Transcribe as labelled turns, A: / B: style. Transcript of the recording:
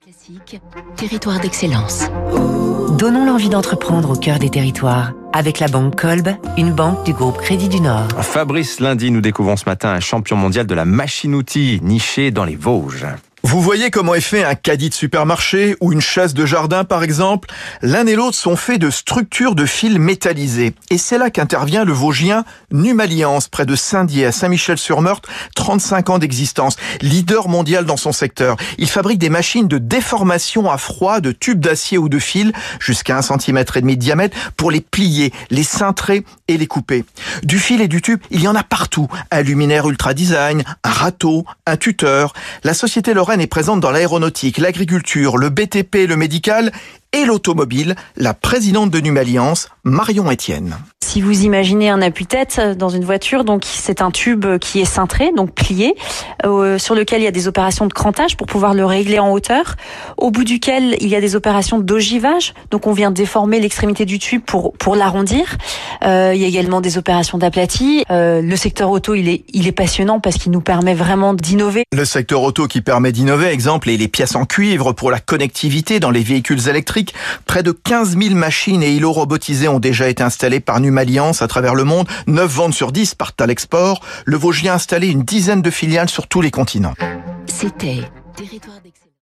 A: Classique, territoire d'excellence.
B: Donnons l'envie d'entreprendre au cœur des territoires avec la banque Kolb, une banque du groupe Crédit du Nord.
C: Fabrice Lundi, nous découvrons ce matin un champion mondial de la machine-outil niché dans les Vosges.
D: Vous voyez comment est fait un caddie de supermarché ou une chaise de jardin par exemple? L'un et l'autre sont faits de structures de fils métallisés. Et c'est là qu'intervient le Vosgien Numalliance, près de Saint-Dié à Saint-Michel-sur-Meurthe, 35 ans d'existence, leader mondial dans son secteur. Il fabrique des machines de déformation à froid de tubes d'acier ou de fil jusqu'à un centimètre et demi de diamètre pour les plier, les cintrer et les couper. Du fil et du tube, il y en a partout. Un luminaire ultra design, un râteau, un tuteur. La société Est présente dans l'aéronautique, l'agriculture, le BTP, le médical et l'automobile. La présidente de Numalliance, Marion Etienne.
E: Si vous imaginez un appui-tête dans une voiture, donc c'est un tube qui est cintré, donc plié, euh, sur lequel il y a des opérations de crantage pour pouvoir le régler en hauteur, au bout duquel il y a des opérations d'ogivage, donc on vient déformer l'extrémité du tube pour pour l'arrondir. Euh, il y a également des opérations d'aplati. Euh, le secteur auto, il est il est passionnant parce qu'il nous permet vraiment d'innover.
D: Le secteur auto qui permet d'innover, exemple, et les pièces en cuivre pour la connectivité dans les véhicules électriques. Près de 15 000 machines et îlots robotisés ont déjà été installés par Numalliance à travers le monde. 9 ventes sur 10 partent à l'export. Le Vosgien a installé une dizaine de filiales sur tous les continents.
A: C'était Territoire